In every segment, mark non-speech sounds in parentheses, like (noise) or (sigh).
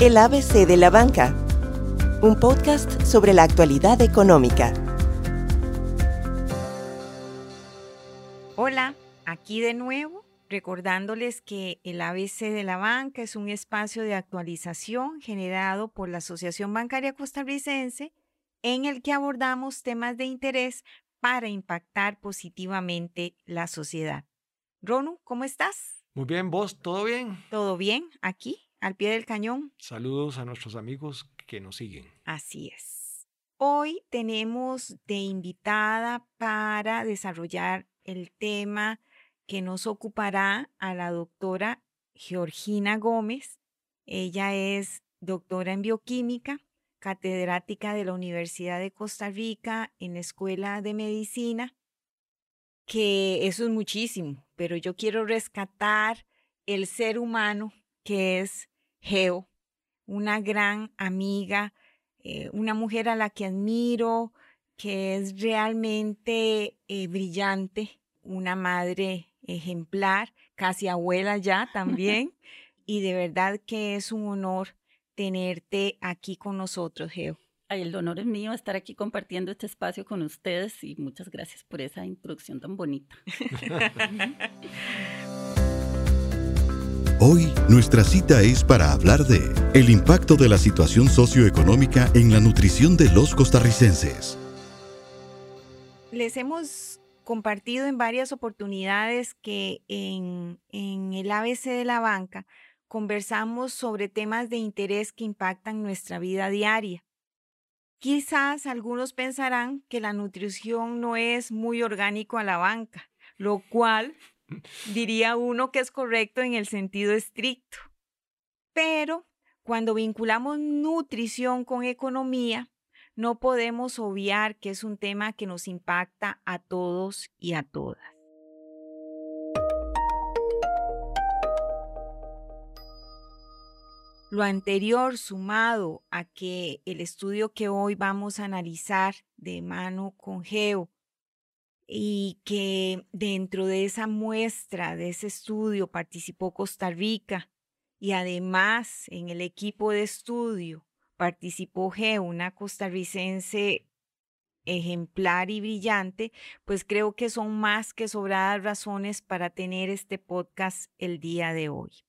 El ABC de la Banca, un podcast sobre la actualidad económica. Hola, aquí de nuevo, recordándoles que el ABC de la Banca es un espacio de actualización generado por la Asociación Bancaria Costarricense en el que abordamos temas de interés para impactar positivamente la sociedad. Ronu, ¿cómo estás? Muy bien, vos, ¿todo bien? ¿Todo bien? Aquí, al pie del cañón. Saludos a nuestros amigos que nos siguen. Así es. Hoy tenemos de invitada para desarrollar el tema que nos ocupará a la doctora Georgina Gómez. Ella es doctora en bioquímica, catedrática de la Universidad de Costa Rica en la Escuela de Medicina, que eso es muchísimo, pero yo quiero rescatar el ser humano que es Geo, una gran amiga, eh, una mujer a la que admiro, que es realmente eh, brillante, una madre ejemplar, casi abuela ya (laughs) también, y de verdad que es un honor tenerte aquí con nosotros, Geo. Ay, el honor es mío estar aquí compartiendo este espacio con ustedes y muchas gracias por esa introducción tan bonita. (laughs) Hoy nuestra cita es para hablar de el impacto de la situación socioeconómica en la nutrición de los costarricenses. Les hemos compartido en varias oportunidades que en, el ABC de la banca conversamos sobre temas de interés que impactan nuestra vida diaria. Quizás algunos pensarán que la nutrición no es muy orgánico a la banca, lo cual diría uno que es correcto en el sentido estricto. Pero cuando vinculamos nutrición con economía, no podemos obviar que es un tema que nos impacta a todos y a todas. Lo anterior sumado a que el estudio que hoy vamos a analizar de mano con Geo y que dentro de esa muestra, de ese estudio, participó Costa Rica y además en el equipo de estudio participó Geo, una costarricense ejemplar y brillante, pues creo que son más que sobradas razones para tener este podcast el día de hoy.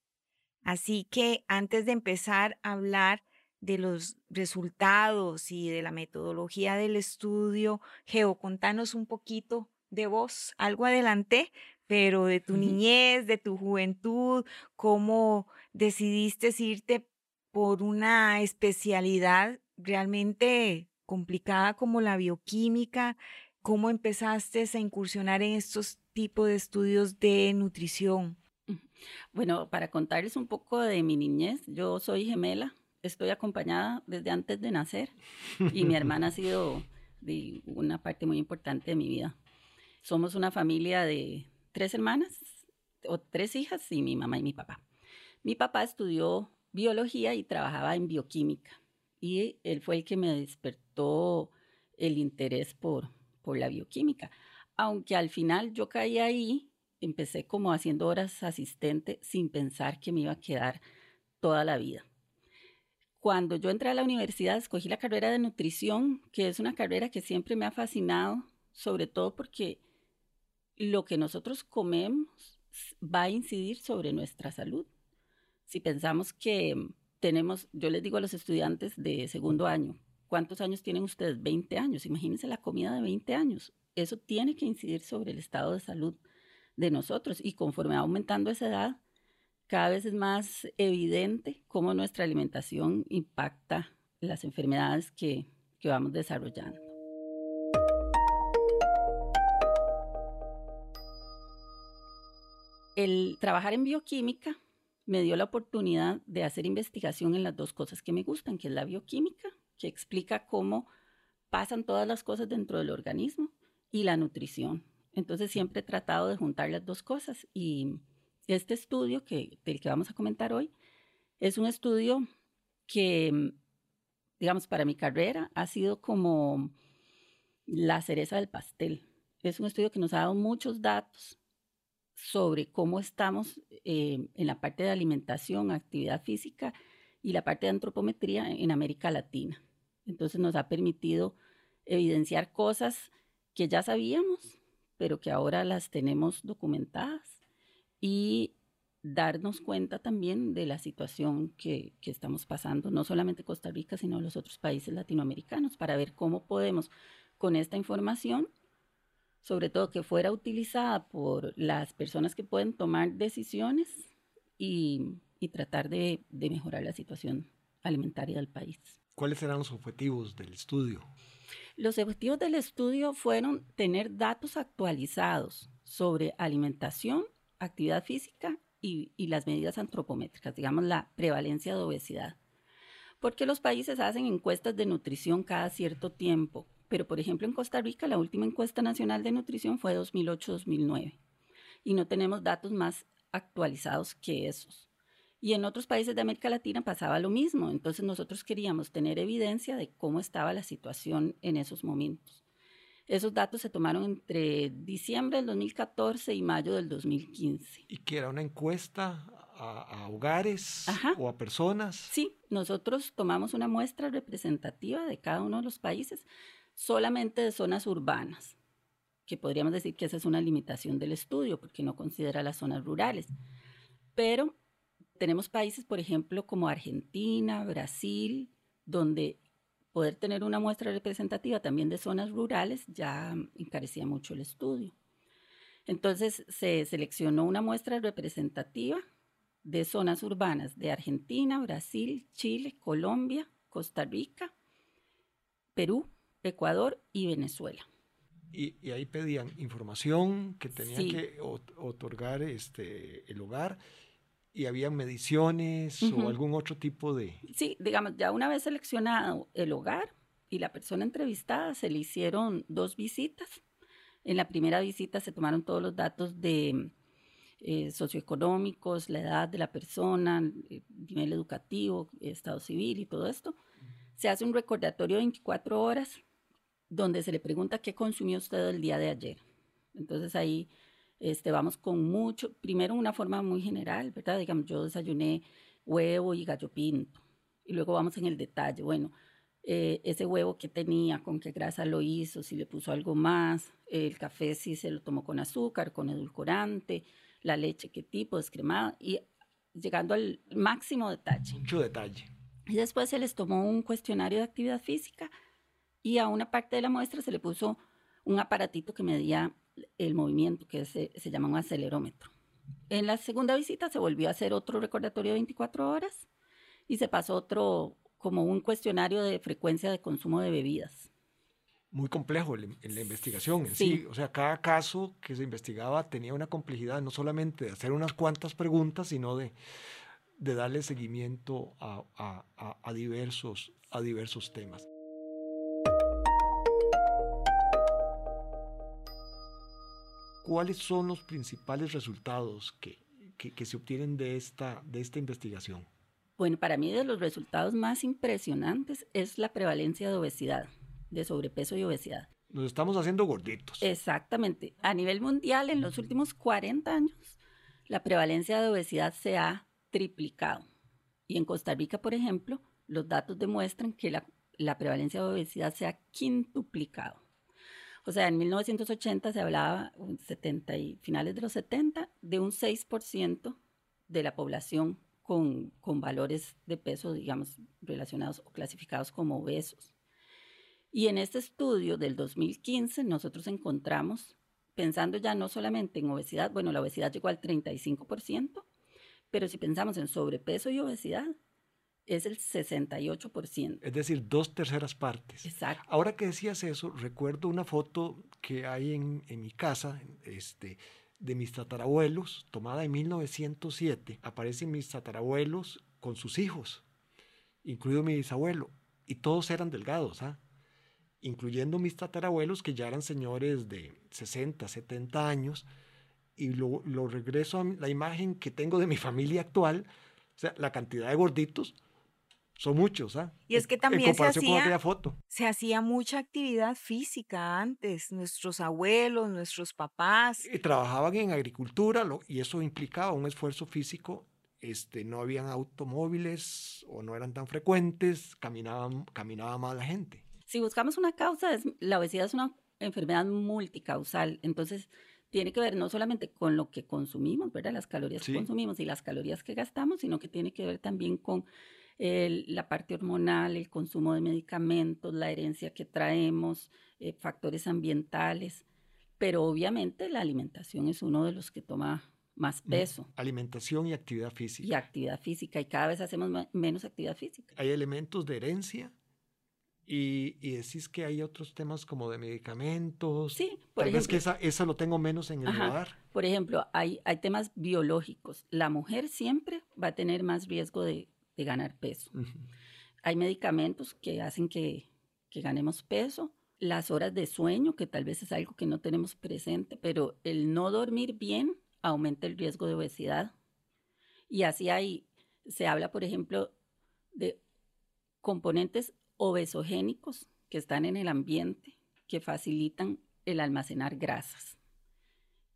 Así que antes de empezar a hablar de los resultados y de la metodología del estudio, Geo, contanos un poquito de vos. Algo adelanté, pero de tu niñez, de tu juventud, cómo decidiste irte por una especialidad realmente complicada como la bioquímica, cómo empezaste a incursionar en estos tipos de estudios de nutrición. Bueno, para contarles un poco de mi niñez, yo soy gemela, estoy acompañada desde antes de nacer (laughs) y mi hermana ha sido de una parte muy importante de mi vida. Somos una familia de tres hermanas o tres hijas y mi mamá y mi papá. Mi papá estudió biología y trabajaba en bioquímica y él fue el que me despertó el interés por, por la bioquímica. Aunque al final yo caí ahí empecé como haciendo horas asistente sin pensar que me iba a quedar toda la vida. Cuando yo entré a la universidad escogí la carrera de nutrición, que es una carrera que siempre me ha fascinado, sobre todo porque lo que nosotros comemos va a incidir sobre nuestra salud. Si pensamos que tenemos, yo les digo a los estudiantes de segundo año, ¿cuántos años tienen ustedes? 20 años. Imagínense la comida de 20 años. Eso tiene que incidir sobre el estado de salud de nosotros. Y conforme va aumentando esa edad, cada vez es más evidente cómo nuestra alimentación impacta las enfermedades que, que vamos desarrollando. El trabajar en bioquímica me dio la oportunidad de hacer investigación en las dos cosas que me gustan, que es la bioquímica, que explica cómo pasan todas las cosas dentro del organismo, y la nutrición, entonces siempre he tratado de juntar las dos cosas y este estudio que, del que vamos a comentar hoy es un estudio que, digamos, para mi carrera ha sido como la cereza del pastel. Es un estudio que nos ha dado muchos datos sobre cómo estamos eh, en la parte de alimentación, actividad física y la parte de antropometría en América Latina. Entonces nos ha permitido evidenciar cosas que ya sabíamos, pero que ahora las tenemos documentadas y darnos cuenta también de la situación que, que, estamos pasando, no solamente Costa Rica, sino los otros países latinoamericanos, para ver cómo podemos con esta información, sobre todo que fuera utilizada por las personas que pueden tomar decisiones y, y tratar de, de mejorar la situación alimentaria del país. ¿Cuáles eran los objetivos del estudio? Los objetivos del estudio fueron tener datos actualizados sobre alimentación, actividad física y, las medidas antropométricas, digamos la prevalencia de obesidad. Porque los países hacen encuestas de nutrición cada cierto tiempo, pero por ejemplo en Costa Rica la última encuesta nacional de nutrición fue 2008-2009 y no tenemos datos más actualizados que esos. Y en otros países de América Latina pasaba lo mismo, entonces nosotros queríamos tener evidencia de cómo estaba la situación en esos momentos. Esos datos se tomaron entre diciembre del 2014 y mayo del 2015. ¿Y que era una encuesta a, a hogares Ajá. o a personas? Sí, nosotros tomamos una muestra representativa de cada uno de los países, solamente de zonas urbanas, que podríamos decir que esa es una limitación del estudio, porque no considera las zonas rurales. Pero tenemos países, por ejemplo, como Argentina, Brasil, donde poder tener una muestra representativa también de zonas rurales ya encarecía mucho el estudio. Entonces se seleccionó una muestra representativa de zonas urbanas de Argentina, Brasil, Chile, Colombia, Costa Rica, Perú, Ecuador y Venezuela. Y, y ahí pedían información que tenía sí. que otorgar este, el hogar y había mediciones uh -huh. o algún otro tipo de... Sí, digamos, ya una vez seleccionado el hogar y la persona entrevistada, se le hicieron dos visitas. En la primera visita se tomaron todos los datos de eh, socioeconómicos, la edad de la persona, el nivel educativo, estado civil y todo esto. Se hace un recordatorio de 24 horas donde se le pregunta qué consumió usted el día de ayer. Entonces ahí este, vamos con mucho, primero una forma muy general, ¿verdad? Digamos, yo desayuné huevo y gallo pinto. Y luego vamos en el detalle, bueno, eh, ese huevo que tenía, con qué grasa lo hizo, si le puso algo más, el café si se lo tomó con azúcar, con edulcorante, la leche qué tipo, descremada, y llegando al máximo detalle. Mucho detalle. Y después se les tomó un cuestionario de actividad física y a una parte de la muestra se le puso un aparatito que medía el movimiento, que se, se llama un acelerómetro. En la segunda visita se volvió a hacer otro recordatorio de 24 horas y se pasó otro, como un cuestionario de frecuencia de consumo de bebidas. Muy complejo en la investigación en sí. sí. O sea, cada caso que se investigaba tenía una complejidad, no solamente de hacer unas cuantas preguntas, sino de, de darle seguimiento a, a, a, diversos, a diversos temas. ¿Cuáles son los principales resultados que, que, que, se obtienen de esta, de esta investigación? Bueno, para mí de los resultados más impresionantes es la prevalencia de obesidad, de sobrepeso y obesidad. Nos estamos haciendo gorditos. Exactamente. A nivel mundial, en los últimos 40 años, la prevalencia de obesidad se ha triplicado. Y en Costa Rica, por ejemplo, los datos demuestran que la, la prevalencia de obesidad se ha quintuplicado. O sea, en 1980 se hablaba, 70 y finales de los 70, de un 6% de la población con, con, valores de peso, digamos, relacionados o clasificados como obesos. Y en este estudio del 2015 nosotros encontramos, pensando ya no solamente en obesidad, bueno, la obesidad llegó al 35%, pero si pensamos en sobrepeso y obesidad, es el 68%. Es decir, dos terceras partes. Exacto. Ahora que decías eso, recuerdo una foto que hay en, en mi casa, este, de mis tatarabuelos, tomada en 1907. Aparecen mis tatarabuelos con sus hijos, incluido mi bisabuelo, y todos eran delgados, ¿ah? incluyendo mis tatarabuelos que ya eran señores de 60, 70 años, y lo, lo regreso a la imagen que tengo de mi familia actual, o sea, la cantidad de gorditos, son muchos, ¿ah? Y es que también se hacía, foto. se hacía mucha actividad física antes, nuestros abuelos, nuestros papás. Y trabajaban en agricultura lo, y eso implicaba un esfuerzo físico este, no habían automóviles o no eran tan frecuentes, caminaban, caminaba más la gente. Si buscamos una causa, es, la obesidad es una enfermedad multicausal, entonces tiene que ver no solamente con lo que consumimos, ¿verdad? Las calorías Sí. que consumimos y las calorías que gastamos, sino que tiene que ver también con el- la parte hormonal, el consumo de medicamentos, la herencia que traemos, eh, factores ambientales. Pero obviamente la alimentación es uno de los que toma más Mm. peso Alimentación y actividad física. y actividad física y cada vez hacemos menos actividad física. Hay elementos de herencia y, y decís que hay otros temas como de medicamentos. Sí, por Tal vez que ejemplo. esa, esa lo tengo menos en el Ajá. radar. Por ejemplo, hay, hay temas biológicos. La mujer siempre va a tener más riesgo de, de ganar peso. Hay medicamentos que hacen que, que ganemos peso. Las horas de sueño, que tal vez es algo que no tenemos presente, pero el no dormir bien aumenta el riesgo de obesidad. Y así hay, se habla, por ejemplo, de componentes obesogénicos que están en el ambiente que facilitan el almacenar grasas.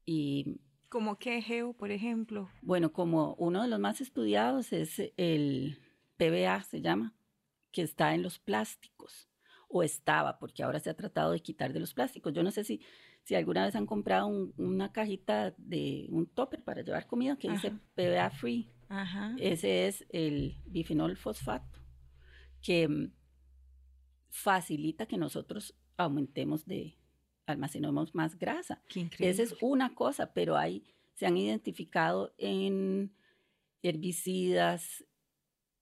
Y Como que Geo, por ejemplo. bueno, como uno de los más estudiados es el PBA, se llama, que está en los plásticos, o estaba, porque ahora se ha tratado de quitar de los plásticos. Yo no sé si, si alguna vez han comprado un- una cajita de un topper para llevar comida que dice. PBA free. Ajá. Ese es el bifenol fosfato, que mm, facilita que nosotros aumentemos de, almacenemos más grasa. Esa es una cosa, pero hay, se han identificado en herbicidas,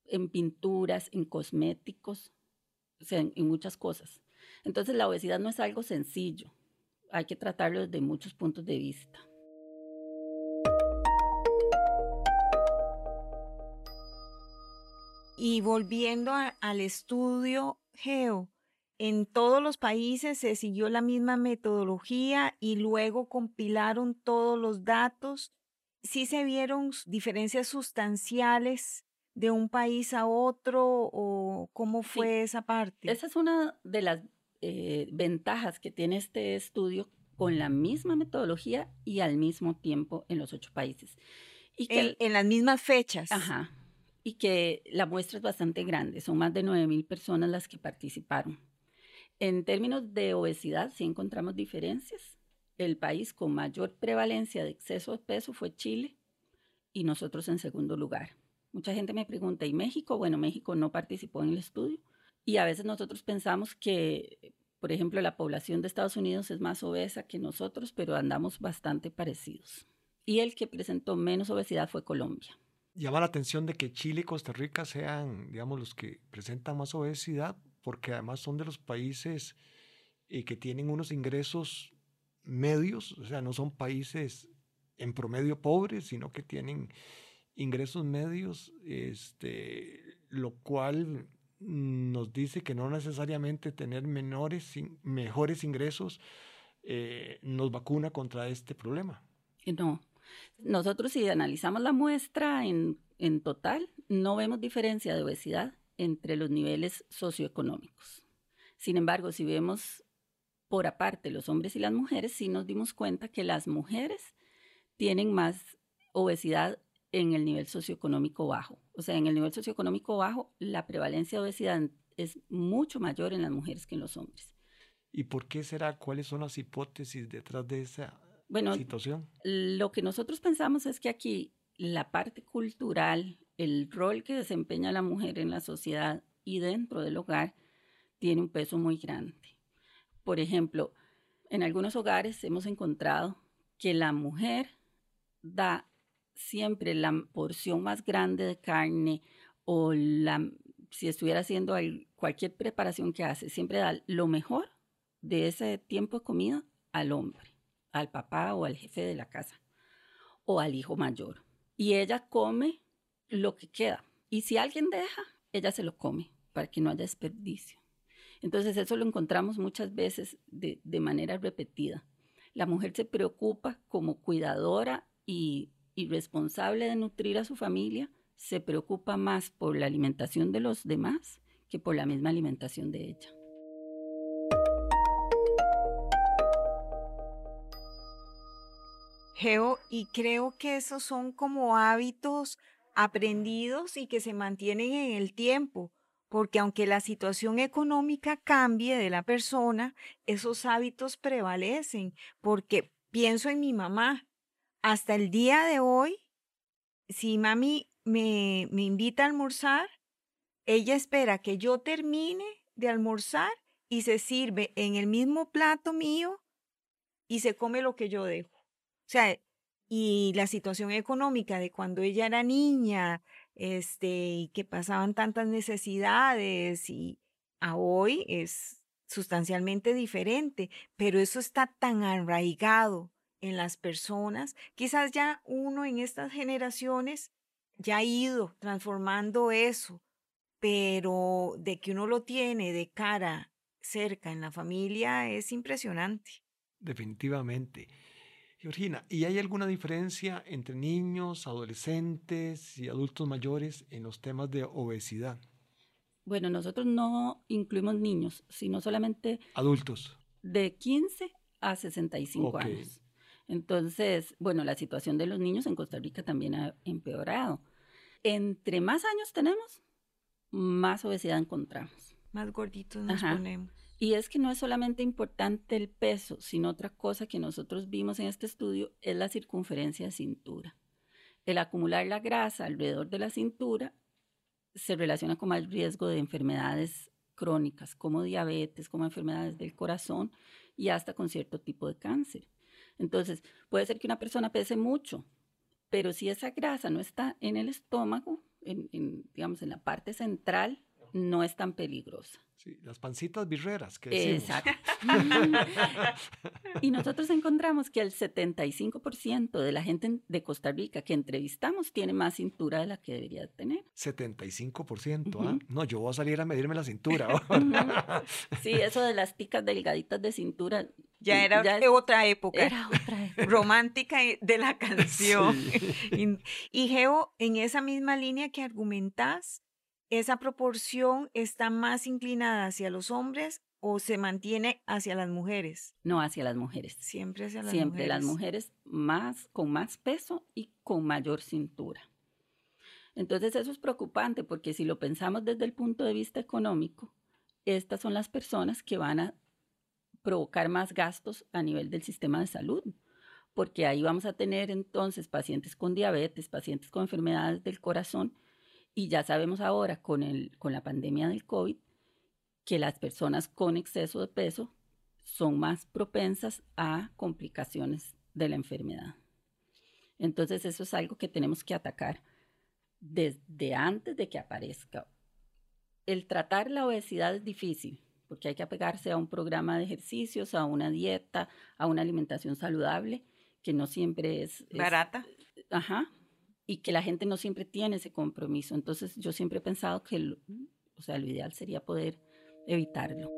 en pinturas, en cosméticos, o sea, en, en muchas cosas. Entonces la obesidad no es algo sencillo, hay que tratarlo desde muchos puntos de vista. Y volviendo a- al estudio Geo, en todos los países se siguió la misma metodología y luego compilaron todos los datos. ¿Sí se vieron diferencias sustanciales de un país a otro o cómo Sí. fue esa parte? Esa es una de las eh, ventajas que tiene este estudio con la misma metodología y al mismo tiempo en los ocho países. Y que en, en las mismas fechas. Ajá. Y que la muestra es bastante grande, son más de 9.000 personas las que participaron. En términos de obesidad, sí encontramos diferencias. El país con mayor prevalencia de exceso de peso fue Chile y nosotros en segundo lugar. Mucha gente me pregunta, ¿y México? Bueno, México no participó en el estudio y a veces nosotros pensamos que, por ejemplo, la población de Estados Unidos es más obesa que nosotros, pero andamos bastante parecidos. Y el que presentó menos obesidad fue Colombia. Llama la atención de que Chile y Costa Rica sean, digamos, los que presentan más obesidad, porque además son de los países eh, que tienen unos ingresos medios, o sea, no son países en promedio pobres, sino que tienen ingresos medios, este, lo cual nos dice que no necesariamente tener menores, mejores ingresos eh, nos vacuna contra este problema. Y No. Nosotros si analizamos la muestra en, en total, no vemos diferencia de obesidad entre los niveles socioeconómicos. Sin embargo, si vemos por aparte los hombres y las mujeres, sí nos dimos cuenta que las mujeres tienen más obesidad en el nivel socioeconómico bajo. O sea, en el nivel socioeconómico bajo, la prevalencia de obesidad es mucho mayor en las mujeres que en los hombres. ¿Y por qué será? ¿Cuáles son las hipótesis detrás de esa Bueno, situación? Lo que nosotros pensamos es que aquí la parte cultural, el rol que desempeña la mujer en la sociedad y dentro del hogar, tiene un peso muy grande. Por ejemplo, en algunos hogares hemos encontrado que la mujer da siempre la porción más grande de carne o la, si estuviera haciendo al- cualquier preparación que hace, siempre da lo mejor de ese tiempo de comida al hombre al papá o al jefe de la casa o al hijo mayor. Y ella come lo que queda. Y si alguien deja, ella se lo come para que no haya desperdicio. Entonces eso lo encontramos muchas veces de, de manera repetida. La mujer se preocupa como cuidadora y, y responsable de nutrir a su familia, se preocupa más por la alimentación de los demás que por la misma alimentación de ella. Geo, y creo que esos son como hábitos aprendidos y que se mantienen en el tiempo, porque aunque la situación económica cambie de la persona, esos hábitos prevalecen, porque pienso en mi mamá. Hasta el día de hoy, si mami me, me invita a almorzar, ella espera que yo termine de almorzar y se sirve en el mismo plato mío y se come lo que yo dejo. O sea, y la situación económica de cuando ella era niña, este, y que pasaban tantas necesidades y a hoy es sustancialmente diferente, pero eso está tan arraigado en las personas, quizás ya uno en estas generaciones ya ha ido transformando eso, pero de que uno lo tiene de cara cerca en la familia es impresionante. Definitivamente. Georgina, ¿y hay alguna diferencia entre niños, adolescentes y adultos mayores en los temas de obesidad? Bueno, nosotros no incluimos niños, sino solamente... Adultos. De 15 a 65 años. Entonces, bueno, la situación de los niños en Costa Rica también ha empeorado. Entre más años tenemos, más obesidad encontramos. Más gorditos nos ponemos. Y es que no es solamente importante el peso, sino otra cosa que nosotros vimos en este estudio es la circunferencia de cintura. El acumular la grasa alrededor de la cintura se relaciona con más riesgo de enfermedades crónicas, como diabetes, como enfermedades del corazón y hasta con cierto tipo de cáncer. Entonces, puede ser que una persona pese mucho, pero si esa grasa no está en el estómago, en, digamos, en la parte central, no es tan peligrosa. Sí, las pancitas birreras que decimos. Exacto. (laughs) y nosotros encontramos que el 75% de la gente de Costa Rica que entrevistamos tiene más cintura de la que debería tener. 75%, ¿ah? No, yo voy a salir a medirme la cintura. (laughs) sí, eso de las ticas delgaditas de cintura. Ya era otra época. Era otra época. Romántica de la (laughs) canción. Y, y Geo, en esa misma línea que argumentas, ¿esa proporción está más inclinada hacia los hombres o se mantiene hacia las mujeres? No, hacia las mujeres. Siempre hacia las Siempre mujeres. las mujeres más, con más peso y con mayor cintura. Entonces eso es preocupante porque si lo pensamos desde el punto de vista económico, estas son las personas que van a provocar más gastos a nivel del sistema de salud, porque ahí vamos a tener entonces pacientes con diabetes, pacientes con enfermedades del corazón y ya sabemos ahora con, el, con la pandemia del COVID que las personas con exceso de peso son más propensas a complicaciones de la enfermedad. Entonces eso es algo que tenemos que atacar desde antes de que aparezca. El tratar la obesidad es difícil porque hay que apegarse a un programa de ejercicios, a una dieta, a una alimentación saludable, que no siempre es... Barata. ajá, y que la gente no siempre tiene ese compromiso. Entonces yo siempre he pensado que, lo, o sea, lo ideal sería poder evitarlo.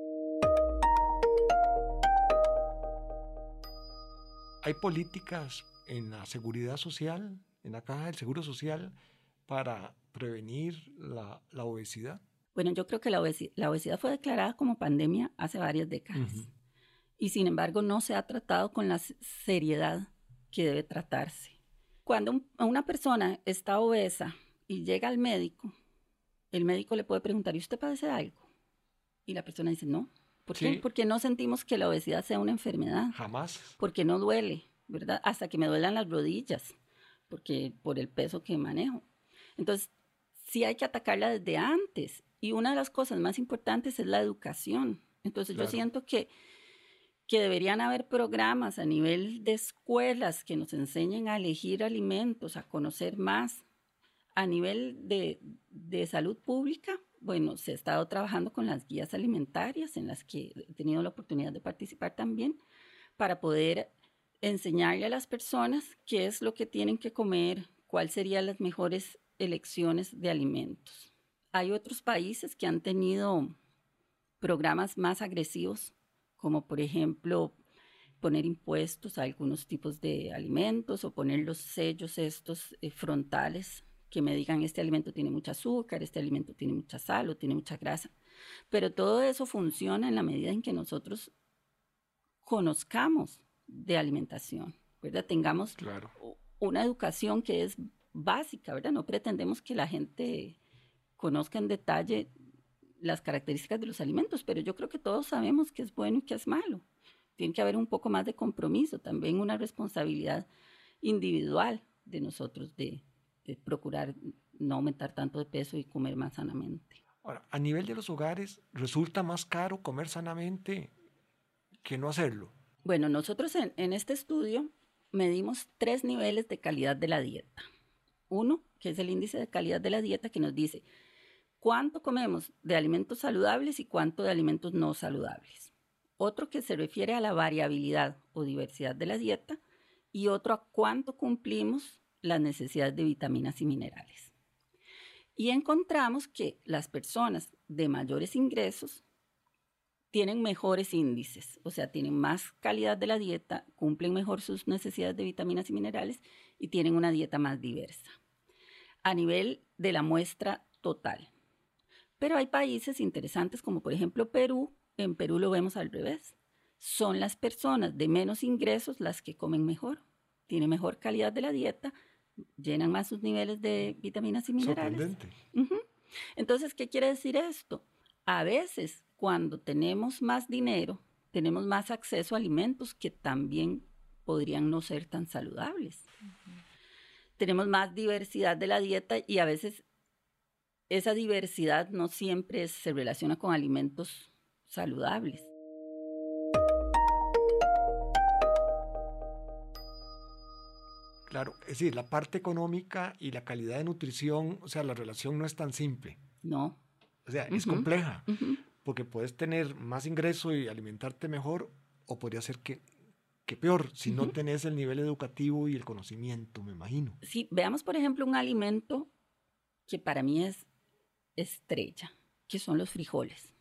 ¿Hay políticas en la seguridad social, en la caja del seguro social, para prevenir la, la obesidad? Bueno, yo creo que la obesidad, la obesidad, fue declarada como pandemia hace varias décadas uh -huh. y sin embargo no se ha tratado con la seriedad que debe tratarse. Cuando un, una persona está obesa y llega al médico, el médico le puede preguntar, ¿y usted padece de algo? Y la persona dice, no. ¿Por sí. qué? Porque no sentimos que la obesidad sea una enfermedad. Jamás. Porque no duele, ¿verdad? Hasta que me duelan las rodillas, porque por el peso que manejo. Entonces, sí hay que atacarla desde antes. Y una de las cosas más importantes es la educación. Entonces, claro. yo siento que que deberían haber programas a nivel de escuelas que nos enseñen a elegir alimentos, a conocer más. A nivel de, de, salud pública, bueno, se ha estado trabajando con las guías alimentarias en las que he tenido la oportunidad de participar también para poder enseñarle a las personas qué es lo que tienen que comer, cuáles serían las mejores elecciones de alimentos. Hay otros países que han tenido programas más agresivos como por ejemplo poner impuestos a algunos tipos de alimentos o poner los sellos estos eh, frontales que me digan este alimento tiene mucho azúcar, este alimento tiene mucha sal o tiene mucha grasa. Pero todo eso funciona en la medida en que nosotros conozcamos de alimentación, ¿verdad? Tengamos claro. una educación que es básica, ¿verdad? No pretendemos que la gente conozca en detalle las características de los alimentos, pero yo creo que todos sabemos qué es bueno y qué es malo. Tiene que haber un poco más de compromiso, también una responsabilidad individual de nosotros de, de procurar no aumentar tanto de peso y comer más sanamente. Ahora, a nivel de los hogares, ¿resulta más caro comer sanamente que no hacerlo? Bueno, nosotros en, en este estudio medimos tres niveles de calidad de la dieta. Uno, que es el índice de calidad de la dieta, que nos dice cuánto comemos de alimentos saludables y cuánto de alimentos no saludables. Otro que se refiere a la variabilidad o diversidad de la dieta y otro a cuánto cumplimos las necesidades de vitaminas y minerales. Y encontramos que las personas de mayores ingresos tienen mejores índices, o sea, tienen más calidad de la dieta, cumplen mejor sus necesidades de vitaminas y minerales y tienen una dieta más diversa a nivel de la muestra total. Pero hay países interesantes como por ejemplo Perú, en Perú lo vemos al revés. Son las personas de menos ingresos las que comen mejor, tienen mejor calidad de la dieta, llenan más sus niveles de vitaminas y minerales. Entonces, ¿qué quiere decir esto? A veces cuando tenemos más dinero, tenemos más acceso a alimentos que también podrían no ser tan saludables. Tenemos más diversidad de la dieta y a veces esa diversidad no siempre se relaciona con alimentos saludables. Claro, es decir, la parte económica y la calidad de nutrición, o sea, la relación no es tan simple. No. O sea, es compleja porque puedes tener más ingreso y alimentarte mejor, o podría ser que, que peor, si no tenés el nivel educativo y el conocimiento, me imagino. Sí, veamos por ejemplo un alimento que para mí es estrella, que son los frijoles.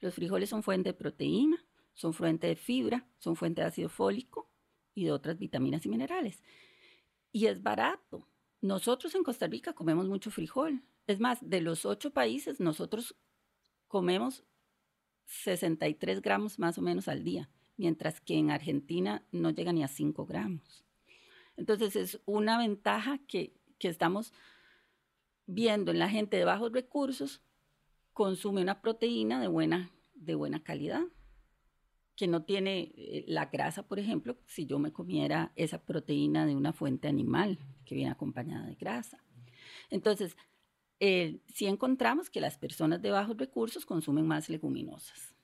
Los frijoles son fuente de proteína, son fuente de fibra, son fuente de ácido fólico y de otras vitaminas y minerales. Y es barato. Nosotros en Costa Rica comemos mucho frijol. Es más, de los ocho países, nosotros comemos 63 gramos más o menos al día, mientras que en Argentina no llega ni a 5 gramos. Entonces es una ventaja que, que estamos viendo en la gente de bajos recursos, consume una proteína de buena, de buena calidad, que no tiene eh, la grasa, por ejemplo, si yo me comiera esa proteína de una fuente animal que viene acompañada de grasa. Entonces, eh, sí encontramos que las personas de bajos recursos consumen más leguminosas.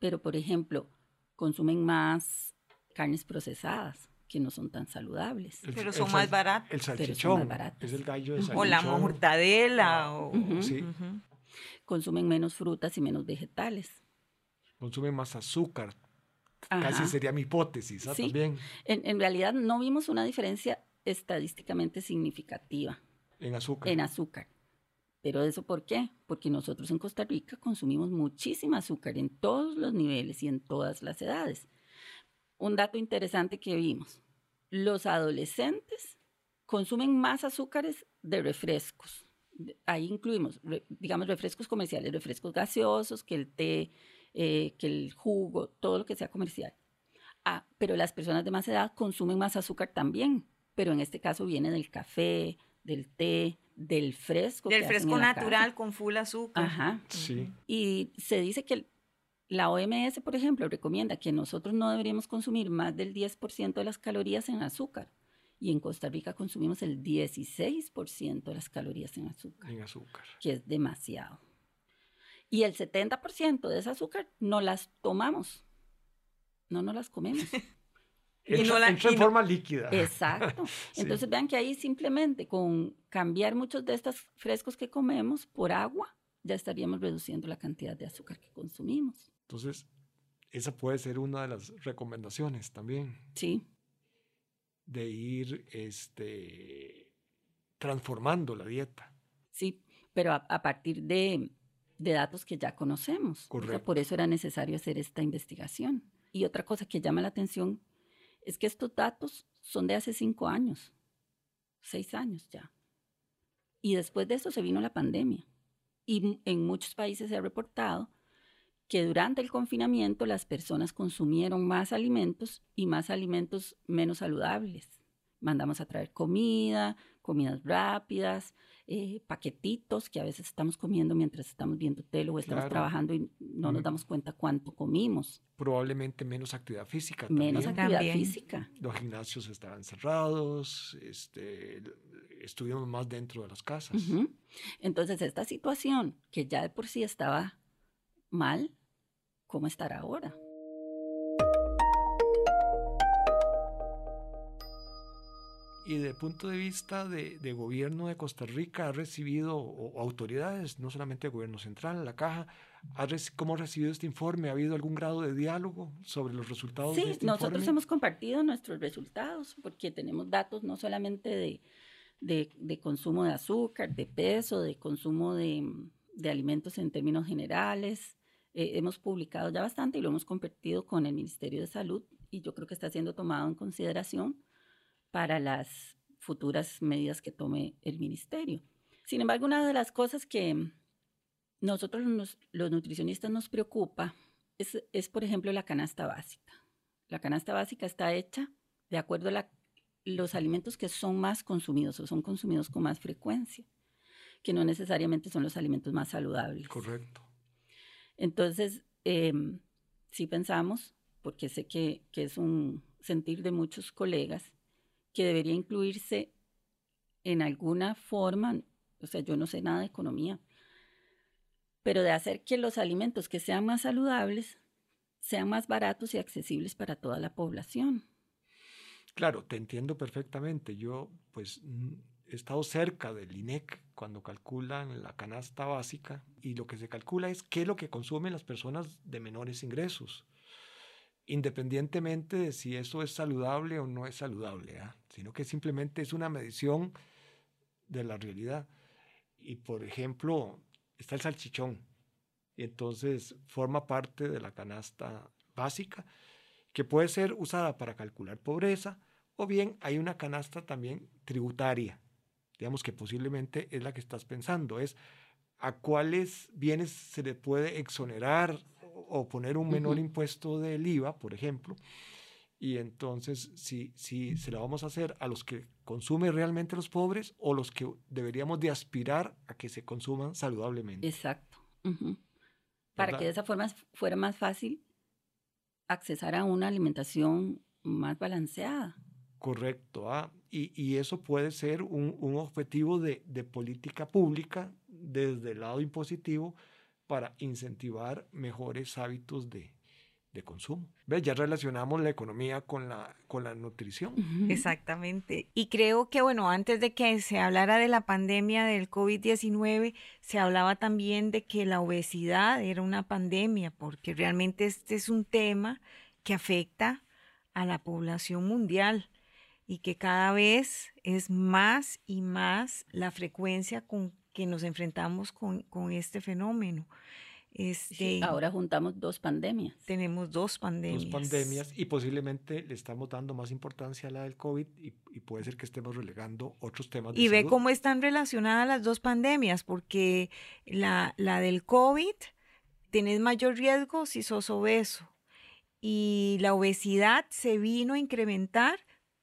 Pero, por ejemplo, consumen más carnes procesadas que no son tan saludables. pero son más baratas. El salchichón es el gallo de salchichón. O la mortadela. O, sí. Consumen menos frutas y menos vegetales. Consumen más azúcar. Casi sería mi hipótesis ¿ah? también. En, en realidad no vimos una diferencia estadísticamente significativa en azúcar. En azúcar. ¿Pero eso por qué? Porque nosotros en Costa Rica consumimos muchísima azúcar en todos los niveles y en todas las edades. Un dato interesante que vimos, los adolescentes consumen más azúcares de refrescos. Ahí incluimos, digamos, refrescos comerciales, refrescos gaseosos, que el té, eh, que el jugo, todo lo que sea comercial. Ah, pero las personas de más edad consumen más azúcar también, pero en este caso viene del café, del té, del fresco. Del fresco natural con full azúcar. Ajá. Sí. Y se dice que la OMS, por ejemplo, recomienda que nosotros no deberíamos consumir más del 10% de las calorías en azúcar. Y en Costa Rica consumimos el 16% de las calorías en azúcar. En azúcar. Que es demasiado. Y el 70% de ese azúcar no las tomamos. No nos las comemos. (laughs) y no la, en forma líquida. Exacto. (laughs) Entonces vean que ahí simplemente con cambiar muchos de estos frescos que comemos por agua, ya estaríamos reduciendo la cantidad de azúcar que consumimos. Entonces, esa puede ser una de las recomendaciones también. Sí. De ir este, transformando la dieta. Sí, pero a, partir de, de, datos que ya conocemos. Correcto. por eso era necesario hacer esta investigación. Y otra cosa que llama la atención es que estos datos son de hace cinco años, seis años ya. Y después de eso se vino la pandemia. Y en muchos países se ha reportado que durante el confinamiento las personas consumieron más alimentos y más alimentos menos saludables. Mandamos a traer comida, comidas rápidas, eh, paquetitos que a veces estamos comiendo mientras estamos viendo tele o estamos Claro. trabajando y no nos damos cuenta cuánto comimos. Probablemente menos actividad física. Menos también. actividad También. física. Los gimnasios estaban cerrados, este, estuvimos más dentro de las casas. Ujú. Entonces, esta situación que ya de por sí estaba mal, ¿cómo estará ahora? Y de punto de vista de, de gobierno de Costa Rica, ha recibido, o, autoridades, no solamente el gobierno central, la caja, ha ¿cómo ha recibido este informe? ¿Ha habido algún grado de diálogo sobre los resultados de Sí, este nosotros informe? hemos compartido nuestros resultados porque tenemos datos no solamente de, de- de consumo de azúcar, de peso, de consumo de, de alimentos en términos generales. Eh, hemos publicado ya bastante y lo hemos compartido con el Ministerio de Salud y yo creo que está siendo tomado en consideración para las futuras medidas que tome el ministerio. Sin embargo, una de las cosas que nosotros nos- los nutricionistas nos preocupa es, por ejemplo, la canasta básica. La canasta básica está hecha de acuerdo a los alimentos que son más consumidos o son consumidos con más frecuencia, que no necesariamente son los alimentos más saludables. Correcto. Entonces, em, sí pensamos, porque sé que, es un sentir de muchos colegas, que debería incluirse en alguna forma, o sea, yo no sé nada de economía, pero de hacer que los alimentos que sean más saludables sean más baratos y accesibles para toda la población. Claro, te entiendo perfectamente. Yo, pues, he estado cerca del INEC cuando calculan la canasta básica y lo que se calcula es qué es lo que consumen las personas de menores ingresos, independientemente de si eso es saludable o no es saludable, ¿ah? sino que simplemente es una medición de la realidad. Y, por ejemplo, está el salchichón, entonces forma parte de la canasta básica que puede ser usada para calcular pobreza, o bien hay una canasta también tributaria, digamos que posiblemente es la que estás pensando, es a cuáles bienes se le puede exonerar o poner un menor impuesto del IVA, por ejemplo, y entonces si, si se la vamos a hacer a los que consumen realmente los pobres o los que deberíamos de aspirar a que se consuman saludablemente. Exacto. Para que de esa forma fuera más fácil accesar a una alimentación más balanceada. Correcto. ah, Y, y eso puede ser un, un objetivo de, de política pública desde el lado impositivo para incentivar mejores hábitos de, de consumo. ¿Ves? Ya relacionamos la economía con la, con la nutrición. Exactamente. Y creo que, bueno, antes de que se hablara de la pandemia del COVID-19, se hablaba también de que la obesidad era una pandemia, porque realmente este es un tema que afecta a la población mundial y que cada vez es más y más la frecuencia con que nos enfrentamos con, con este fenómeno. Este, Sí, ahora juntamos dos pandemias. tenemos dos pandemias. Dos pandemias y posiblemente le estamos dando más importancia a la del COVID y, y puede ser que estemos relegando otros temas de Y ve salud. cómo están relacionadas las dos pandemias, porque la, la del COVID, tenés mayor riesgo si sos obeso. Y la obesidad se vino a incrementar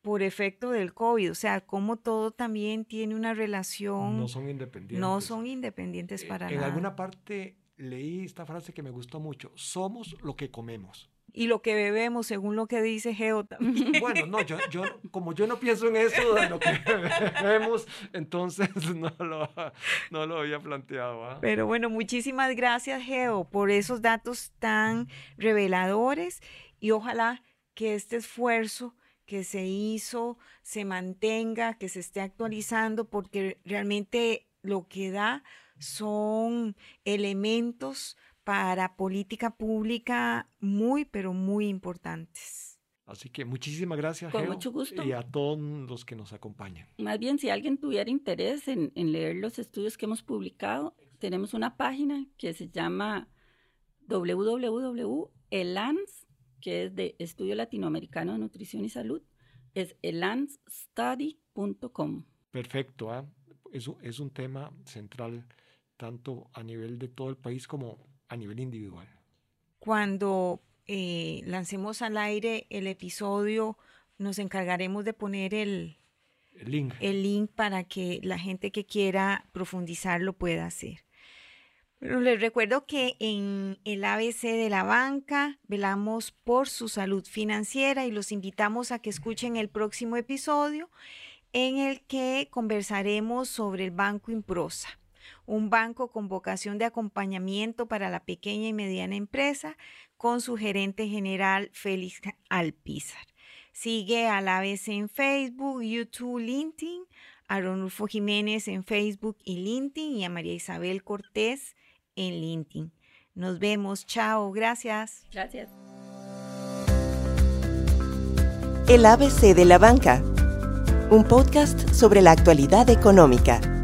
por efecto del COVID. O sea, como todo también tiene una relación, no son independientes. no son independientes Eh, para en nada. alguna parte leí esta frase que me gustó mucho. Somos lo que comemos. Y lo que bebemos, según lo que dice Geo también. Bueno, no, yo, yo, como yo no pienso en eso de lo que (laughs) vemos, entonces (laughs) no lo, no lo había planteado. ¿ah? Pero bueno, muchísimas gracias, Geo, por esos datos tan reveladores y ojalá que este esfuerzo que se hizo se mantenga, que se esté actualizando, porque realmente lo que da son elementos para política pública muy, pero muy importantes. Así que muchísimas gracias, Con Geo, mucho gusto. y a todos los que nos acompañan. Más bien, si alguien tuviera interés en, en leer los estudios que hemos publicado, tenemos una página que se llama www.elans, que es de Estudio Latinoamericano de Nutrición y Salud, es elansstudy.com. Perfecto, es, un- es un tema central tanto a nivel de todo el país como a nivel individual. Cuando eh, lancemos al aire el episodio, nos encargaremos de poner el, el link. el link para que la gente que quiera profundizar lo pueda hacer. Les recuerdo que en el ABC de la banca velamos por su salud financiera y los invitamos a que escuchen el próximo episodio en el que conversaremos sobre el Banco Improsa, un banco con vocación de acompañamiento para la pequeña y mediana empresa con su gerente general Félix Alpizar. Sigue al ABC en Facebook, YouTube, LinkedIn, a Ronulfo Jiménez en Facebook y LinkedIn y a María Isabel Cortés en LinkedIn. Nos vemos, chao, gracias. Gracias. El ABC de la banca, un podcast sobre la actualidad económica.